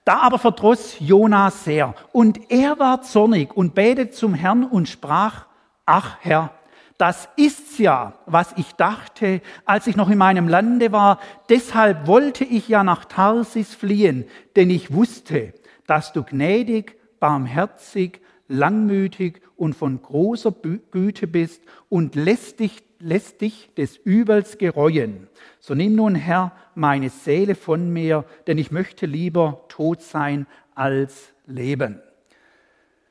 Speaker 2: da aber verdross Jona sehr und er war zornig und betet zum Herrn und sprach, ach Herr, das ist's ja, was ich dachte, als ich noch in meinem Lande war. Deshalb wollte ich ja nach Tarsis fliehen, denn ich wusste, dass du gnädig, barmherzig, langmütig und von großer Güte bist und lässt dich, lässt dich des Übels gereuen. So nimm nun, Herr, meine Seele von mir, denn ich möchte lieber tot sein als leben.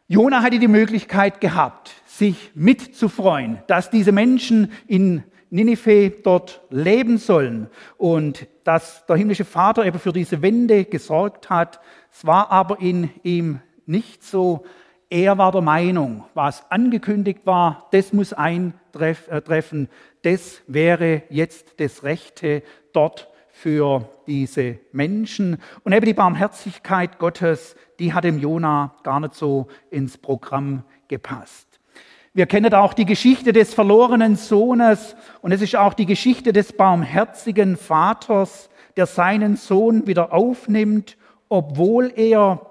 Speaker 2: Jona hatte die Möglichkeit gehabt, sich mitzufreuen, dass diese Menschen in Ninive dort leben sollen und dass der himmlische Vater eben für diese Wende gesorgt hat. Es war aber in ihm nicht so. Er war der Meinung, was angekündigt war, das muss eintreffen, äh, das wäre jetzt das Rechte dort für diese Menschen. Und eben die Barmherzigkeit Gottes, die hat dem Jona gar nicht so ins Programm gepasst. Wir kennen auch die Geschichte des verlorenen Sohnes und es ist auch die Geschichte des barmherzigen Vaters, der seinen Sohn wieder aufnimmt, obwohl er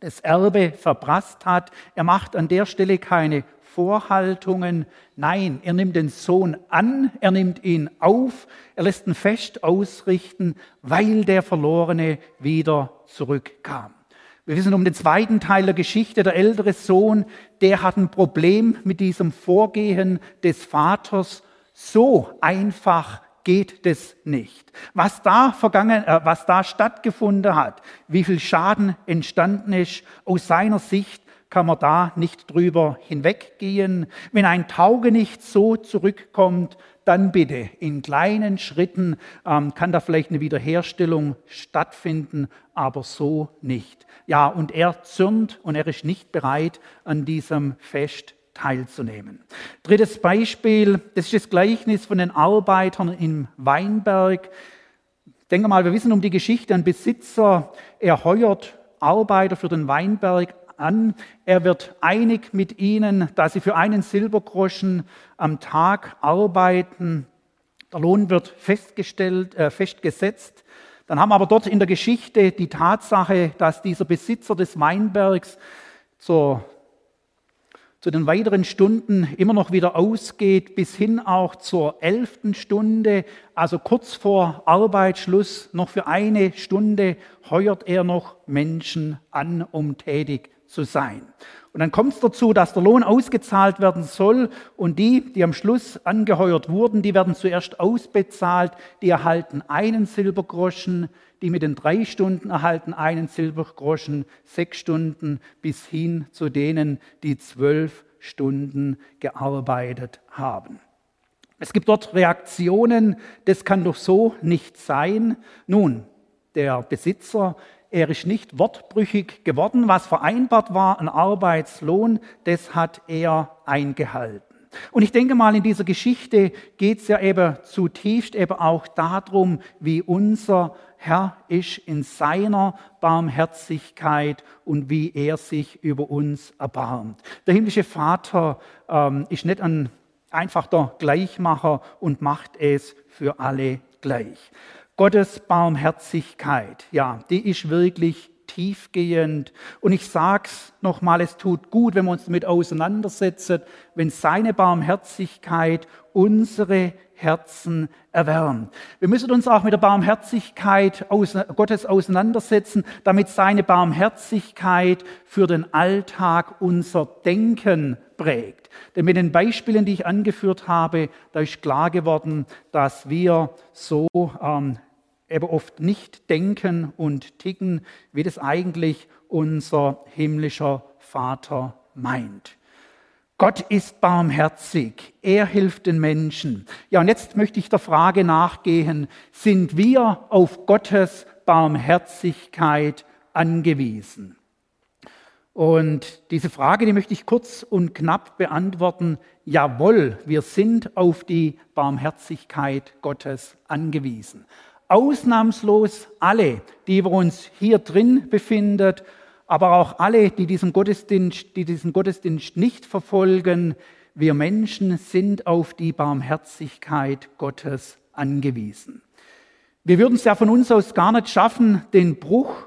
Speaker 2: das Erbe verprasst hat. Er macht an der Stelle keine Vorhaltungen. Nein, er nimmt den Sohn an, er nimmt ihn auf, er lässt ihn fest ausrichten, weil der Verlorene wieder zurückkam. Wir wissen um den zweiten Teil der Geschichte, der ältere Sohn, der hat ein Problem mit diesem Vorgehen des Vaters. So einfach geht das nicht. Was da vergangen, äh, was da stattgefunden hat, wie viel Schaden entstanden ist, aus seiner Sicht kann man da nicht drüber hinweggehen. Wenn ein Taugenicht so zurückkommt, dann bitte in kleinen Schritten ähm, kann da vielleicht eine Wiederherstellung stattfinden, aber so nicht. Ja, und er zürnt und er ist nicht bereit, an diesem Fest teilzunehmen. Drittes Beispiel, das ist das Gleichnis von den Arbeitern im Weinberg. Denke mal, wir wissen um die Geschichte, ein Besitzer, er heuert Arbeiter für den Weinberg an. Er wird einig mit ihnen, dass sie für einen Silbergroschen am Tag arbeiten. Der Lohn wird festgestellt, äh, festgesetzt. Dann haben wir aber dort in der Geschichte die Tatsache, dass dieser Besitzer des Weinbergs zur zu den weiteren Stunden immer noch wieder ausgeht, bis hin auch zur elften Stunde, also kurz vor Arbeitsschluss, noch für eine Stunde heuert er noch Menschen an, um tätig zu sein. Und dann kommt es dazu, dass der Lohn ausgezahlt werden soll und die, die am Schluss angeheuert wurden, die werden zuerst ausbezahlt, die erhalten einen Silbergroschen, die mit den drei Stunden erhalten einen Silbergroschen, sechs Stunden bis hin zu denen, die zwölf Stunden gearbeitet haben. Es gibt dort Reaktionen, das kann doch so nicht sein. Nun, der Besitzer, er ist nicht wortbrüchig geworden. Was vereinbart war, ein Arbeitslohn, das hat er eingehalten. Und ich denke mal, in dieser Geschichte geht es ja eben zutiefst eben auch darum, wie unser Herr ist in seiner Barmherzigkeit und wie er sich über uns erbarmt. Der himmlische Vater ähm, ist nicht ein einfach der Gleichmacher und macht es für alle gleich. Gottes Barmherzigkeit, ja, die ist wirklich tiefgehend. Und ich sag's nochmal, es tut gut, wenn wir uns damit auseinandersetzen, wenn seine Barmherzigkeit unsere Herzen erwärmt. Wir müssen uns auch mit der Barmherzigkeit Gottes auseinandersetzen, damit seine Barmherzigkeit für den Alltag unser Denken prägt. Denn mit den Beispielen, die ich angeführt habe, da ist klar geworden, dass wir so ähm, eben oft nicht denken und ticken, wie das eigentlich unser himmlischer Vater meint. Gott ist barmherzig, er hilft den Menschen. Ja, und jetzt möchte ich der Frage nachgehen, sind wir auf Gottes Barmherzigkeit angewiesen? Und diese Frage, die möchte ich kurz und knapp beantworten. Jawohl, wir sind auf die Barmherzigkeit Gottes angewiesen ausnahmslos alle, die wir uns hier drin befinden, aber auch alle, die diesen Gottesdienst, die diesen Gottesdienst nicht verfolgen, wir Menschen sind auf die Barmherzigkeit Gottes angewiesen. Wir würden es ja von uns aus gar nicht schaffen, den Bruch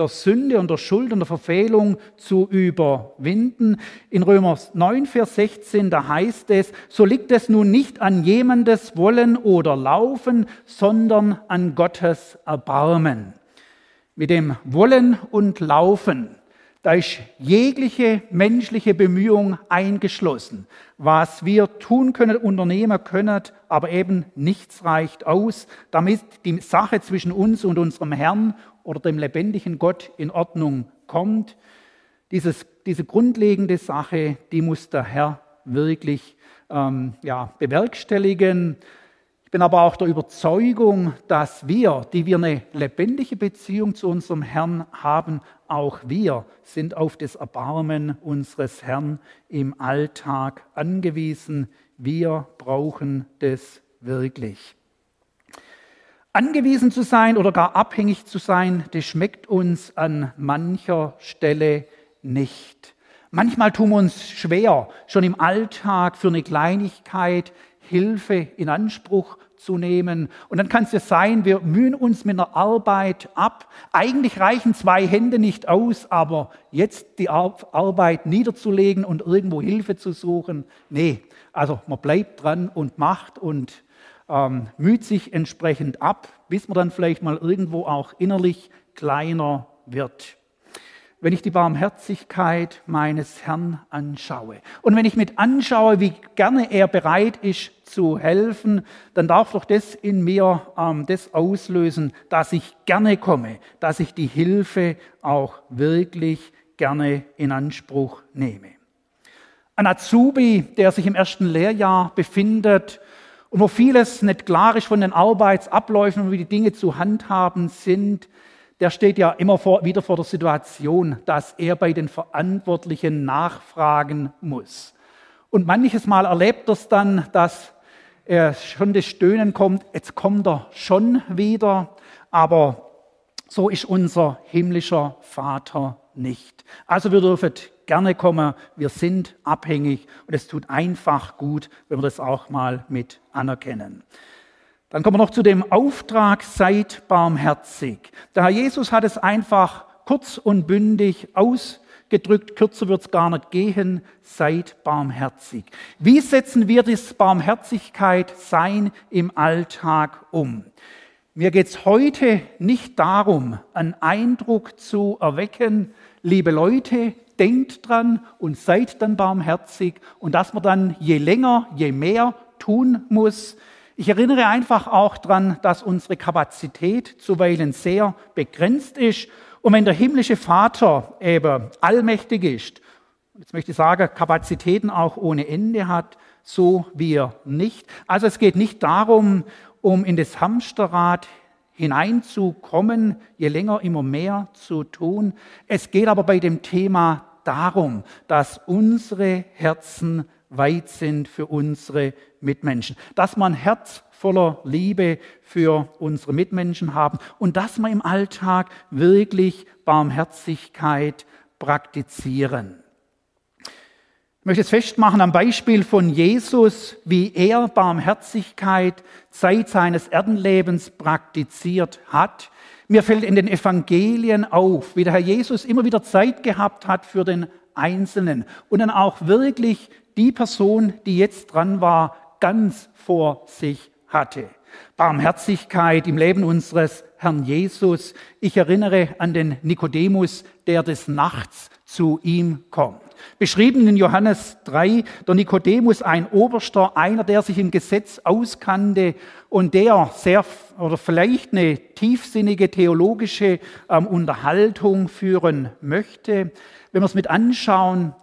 Speaker 2: der Sünde und der Schuld und der Verfehlung zu überwinden. In Römer 9, Vers 16, da heißt es, so liegt es nun nicht an jemandes Wollen oder Laufen, sondern an Gottes Erbarmen. Mit dem Wollen und Laufen, da ist jegliche menschliche Bemühung eingeschlossen. Was wir tun können, unternehmen können, aber eben nichts reicht aus, damit die Sache zwischen uns und unserem Herrn oder dem lebendigen Gott in Ordnung kommt. Dieses, diese grundlegende Sache, die muss der Herr wirklich ähm, ja, bewerkstelligen. Ich bin aber auch der Überzeugung, dass wir, die wir eine lebendige Beziehung zu unserem Herrn haben, auch wir sind auf das Erbarmen unseres Herrn im Alltag angewiesen. Wir brauchen das wirklich. Angewiesen zu sein oder gar abhängig zu sein, das schmeckt uns an mancher Stelle nicht. Manchmal tun wir uns schwer, schon im Alltag für eine Kleinigkeit Hilfe in Anspruch zu nehmen. Und dann kann es ja sein, wir mühen uns mit einer Arbeit ab. Eigentlich reichen zwei Hände nicht aus, aber jetzt die Arbeit niederzulegen und irgendwo Hilfe zu suchen, nee. Also man bleibt dran und macht und ähm, müht sich entsprechend ab, bis man dann vielleicht mal irgendwo auch innerlich kleiner wird. Wenn ich die Barmherzigkeit meines Herrn anschaue und wenn ich mit anschaue, wie gerne er bereit ist zu helfen, dann darf doch das in mir ähm, das auslösen, dass ich gerne komme, dass ich die Hilfe auch wirklich gerne in Anspruch nehme. Ein Azubi, der sich im ersten Lehrjahr befindet, und wo vieles nicht klar ist von den Arbeitsabläufen und wie die Dinge zu handhaben sind, der steht ja immer vor, wieder vor der Situation, dass er bei den Verantwortlichen nachfragen muss. Und manches Mal erlebt er es dann, dass er schon das Stöhnen kommt, jetzt kommt er schon wieder, aber so ist unser himmlischer Vater nicht. Also wir dürfen gerne kommen, wir sind abhängig und es tut einfach gut, wenn wir das auch mal mit anerkennen. Dann kommen wir noch zu dem Auftrag, seid barmherzig. Der Herr Jesus hat es einfach kurz und bündig ausgedrückt, kürzer wird es gar nicht gehen, seid barmherzig. Wie setzen wir das Barmherzigkeit sein im Alltag um? Mir geht es heute nicht darum, einen Eindruck zu erwecken, liebe Leute, denkt dran und seid dann barmherzig und dass man dann je länger, je mehr tun muss. Ich erinnere einfach auch dran, dass unsere Kapazität zuweilen sehr begrenzt ist. Und wenn der himmlische Vater eben allmächtig ist, jetzt möchte ich sagen, Kapazitäten auch ohne Ende hat, so wir nicht. Also es geht nicht darum, um in das Hamsterrad hineinzukommen, je länger immer mehr zu tun. Es geht aber bei dem Thema darum, dass unsere Herzen weit sind für unsere Mitmenschen. Dass ein Herz voller Liebe für unsere Mitmenschen haben und dass wir im Alltag wirklich Barmherzigkeit praktizieren. Ich möchte es festmachen am Beispiel von Jesus, wie er Barmherzigkeit Zeit seines Erdenlebens praktiziert hat. Mir fällt in den Evangelien auf, wie der Herr Jesus immer wieder Zeit gehabt hat für den Einzelnen und dann auch wirklich die Person, die jetzt dran war, ganz vor sich hatte. Barmherzigkeit im Leben unseres Herrn Jesus. Ich erinnere an den Nikodemus, der des Nachts zu ihm kommt. Beschrieben in Johannes 3, der Nikodemus, ein Oberster, einer, der sich im Gesetz auskannte und der sehr oder vielleicht eine tiefsinnige theologische ähm, Unterhaltung führen möchte. Wenn wir es mit anschauen,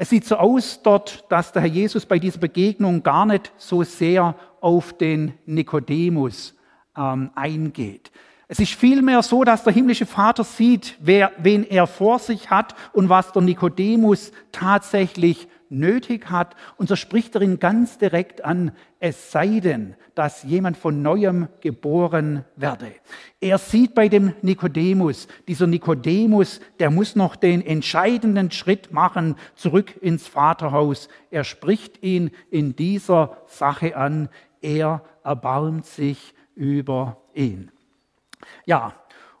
Speaker 2: es sieht so aus dort, dass der Herr Jesus bei dieser Begegnung gar nicht so sehr auf den Nikodemus ähm, eingeht. Es ist vielmehr so, dass der himmlische Vater sieht, wer, wen er vor sich hat und was der Nikodemus tatsächlich nötig hat. Und so spricht er ihn ganz direkt an, es sei denn, dass jemand von neuem geboren werde. Er sieht bei dem Nikodemus, dieser Nikodemus, der muss noch den entscheidenden Schritt machen, zurück ins Vaterhaus. Er spricht ihn in dieser Sache an. Er erbarmt sich über ihn. Ja,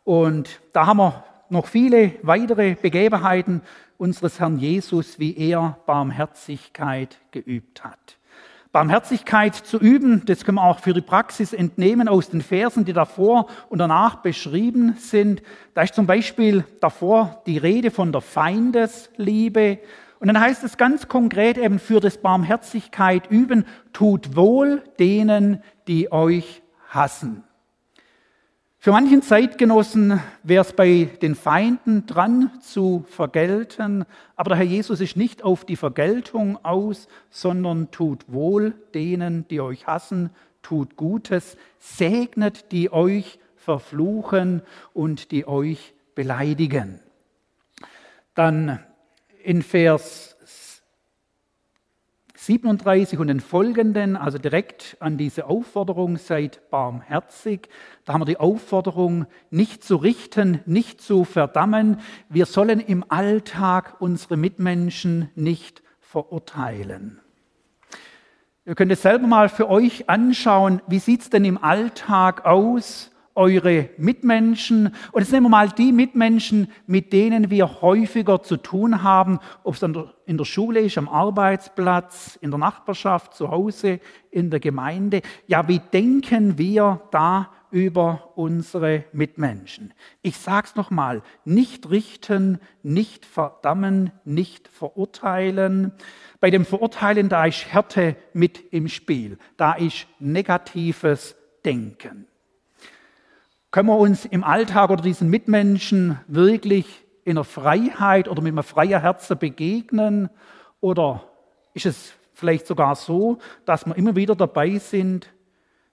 Speaker 2: und da haben wir noch viele weitere Begebenheiten unseres Herrn Jesus, wie er Barmherzigkeit geübt hat. Barmherzigkeit zu üben, das können wir auch für die Praxis entnehmen aus den Versen, die davor und danach beschrieben sind. Da ist zum Beispiel davor die Rede von der Feindesliebe. Und dann heißt es ganz konkret eben für das Barmherzigkeit üben, tut wohl denen, die euch hassen. Für manchen Zeitgenossen wäre es bei den Feinden dran zu vergelten, aber der Herr Jesus ist nicht auf die Vergeltung aus, sondern tut wohl denen, die euch hassen, tut Gutes, segnet die euch verfluchen und die euch beleidigen. Dann in Vers 37 und den folgenden, also direkt an diese Aufforderung, seid barmherzig. Da haben wir die Aufforderung, nicht zu richten, nicht zu verdammen. Wir sollen im Alltag unsere Mitmenschen nicht verurteilen. Ihr könnt es selber mal für euch anschauen, wie sieht es denn im Alltag aus? Eure Mitmenschen. Und jetzt nehmen wir mal die Mitmenschen, mit denen wir häufiger zu tun haben, ob es in der Schule ist, am Arbeitsplatz, in der Nachbarschaft, zu Hause, in der Gemeinde. Ja, wie denken wir da über unsere Mitmenschen? Ich sage es nochmal, nicht richten, nicht verdammen, nicht verurteilen. Bei dem Verurteilen, da ist Härte mit im Spiel, da ist negatives Denken. Können wir uns im Alltag oder diesen Mitmenschen wirklich in der Freiheit oder mit einem freien Herzen begegnen? Oder ist es vielleicht sogar so, dass wir immer wieder dabei sind,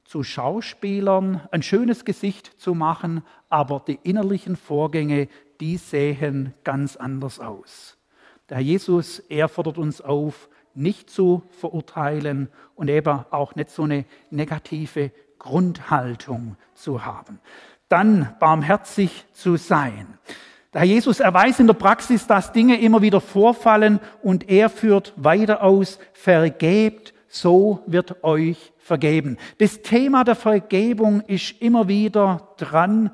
Speaker 2: zu Schauspielern ein schönes Gesicht zu machen, aber die innerlichen Vorgänge, die sehen ganz anders aus. Der Herr Jesus, er fordert uns auf, nicht zu verurteilen und eben auch nicht so eine negative Grundhaltung zu haben. Dann barmherzig zu sein. Der Herr Jesus erweist in der Praxis, dass Dinge immer wieder vorfallen und er führt weiter aus, vergebt, so wird euch vergeben. Das Thema der Vergebung ist immer wieder dran.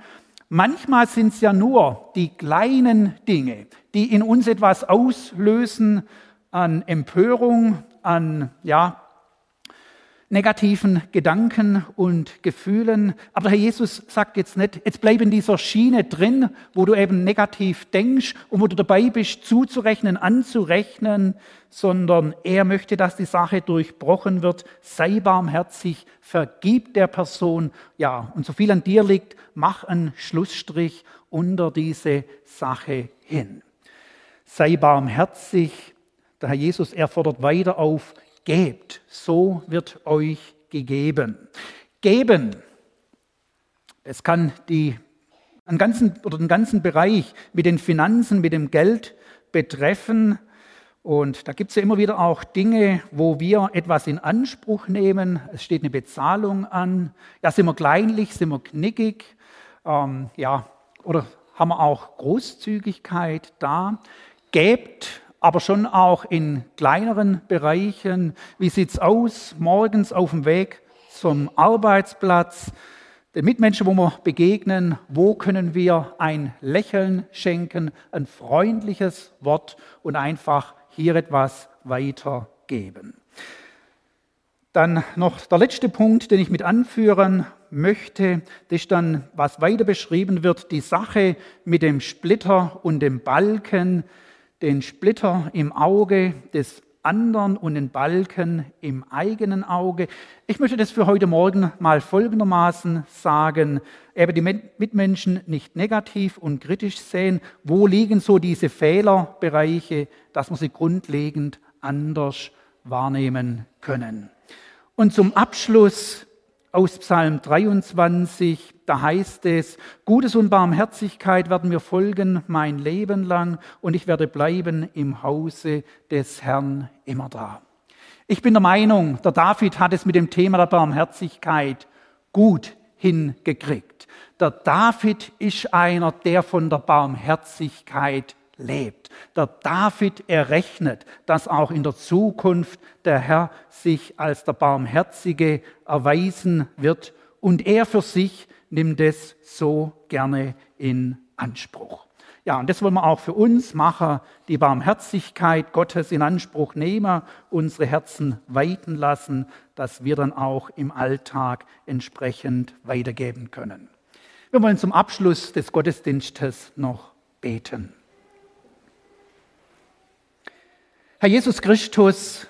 Speaker 2: Manchmal sind es ja nur die kleinen Dinge, die in uns etwas auslösen an Empörung, an ja, negativen Gedanken und Gefühlen. Aber der Herr Jesus sagt jetzt nicht, jetzt bleib in dieser Schiene drin, wo du eben negativ denkst und wo du dabei bist, zuzurechnen, anzurechnen, sondern er möchte, dass die Sache durchbrochen wird. Sei barmherzig, vergib der Person, ja, und so viel an dir liegt, mach einen Schlussstrich unter diese Sache hin. Sei barmherzig. Der Herr Jesus, er fordert weiter auf, Gebt, so wird euch gegeben. Geben, es kann die, einen ganzen, oder den ganzen Bereich mit den Finanzen, mit dem Geld betreffen. Und da gibt es ja immer wieder auch Dinge, wo wir etwas in Anspruch nehmen. Es steht eine Bezahlung an. Ja, sind wir kleinlich, sind wir knickig? Ähm, ja, oder haben wir auch Großzügigkeit da? Gebt aber schon auch in kleineren Bereichen. Wie sieht es aus morgens auf dem Weg zum Arbeitsplatz? Den Mitmenschen, wo wir begegnen, wo können wir ein Lächeln schenken, ein freundliches Wort und einfach hier etwas weitergeben. Dann noch der letzte Punkt, den ich mit anführen möchte, das ist dann, was weiter beschrieben wird, die Sache mit dem Splitter und dem Balken, den Splitter im Auge des anderen und den Balken im eigenen Auge. Ich möchte das für heute Morgen mal folgendermaßen sagen, eben die Mitmenschen nicht negativ und kritisch sehen. Wo liegen so diese Fehlerbereiche, dass wir sie grundlegend anders wahrnehmen können? Und zum Abschluss aus Psalm 23, da heißt es, Gutes und Barmherzigkeit werden mir folgen mein Leben lang und ich werde bleiben im Hause des Herrn immer da. Ich bin der Meinung, der David hat es mit dem Thema der Barmherzigkeit gut hingekriegt. Der David ist einer, der von der Barmherzigkeit lebt. Der David errechnet, dass auch in der Zukunft der Herr sich als der Barmherzige erweisen wird und er für sich nimmt es so gerne in Anspruch. Ja, und das wollen wir auch für uns machen, die Barmherzigkeit Gottes in Anspruch nehmen, unsere Herzen weiten lassen, dass wir dann auch im Alltag entsprechend weitergeben können. Wir wollen zum Abschluss des Gottesdienstes noch beten. Herr Jesus Christus,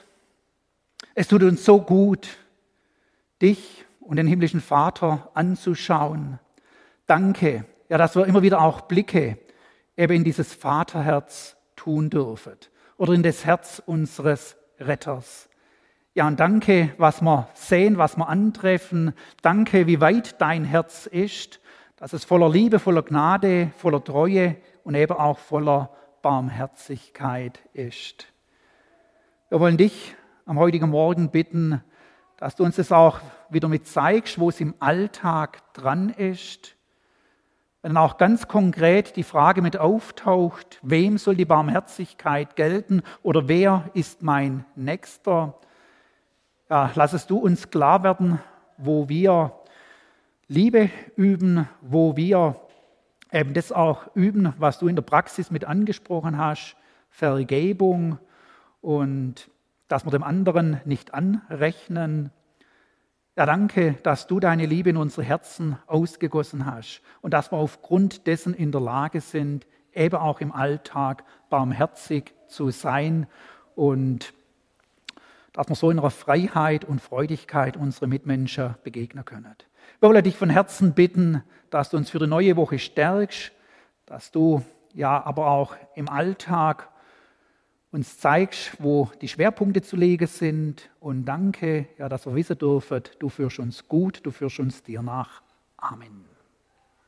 Speaker 2: es tut uns so gut, dich und den himmlischen Vater anzuschauen. Danke, ja, dass wir immer wieder auch Blicke eben in dieses Vaterherz tun dürfen oder in das Herz unseres Retters. Ja, und danke, was wir sehen, was wir antreffen. Danke, wie weit dein Herz ist, dass es voller Liebe, voller Gnade, voller Treue und eben auch voller Barmherzigkeit ist. Wir wollen dich am heutigen Morgen bitten, dass du uns das auch wieder mit zeigst, wo es im Alltag dran ist. Wenn auch ganz konkret die Frage mit auftaucht, wem soll die Barmherzigkeit gelten oder wer ist mein Nächster? Ja, lass es du uns klar werden, wo wir Liebe üben, wo wir eben das auch üben, was du in der Praxis mit angesprochen hast, Vergebung, und dass wir dem anderen nicht anrechnen. Ja, danke, dass du deine Liebe in unsere Herzen ausgegossen hast und dass wir aufgrund dessen in der Lage sind, eben auch im Alltag barmherzig zu sein und dass wir so in einer Freiheit und Freudigkeit unsere Mitmenschen begegnen können. Wir wollen dich von Herzen bitten, dass du uns für die neue Woche stärkst, dass du ja aber auch im Alltag uns zeigst, wo die Schwerpunkte zu legen sind. Und danke, ja, dass wir wissen dürfen, du führst uns gut, du führst uns dir nach. Amen.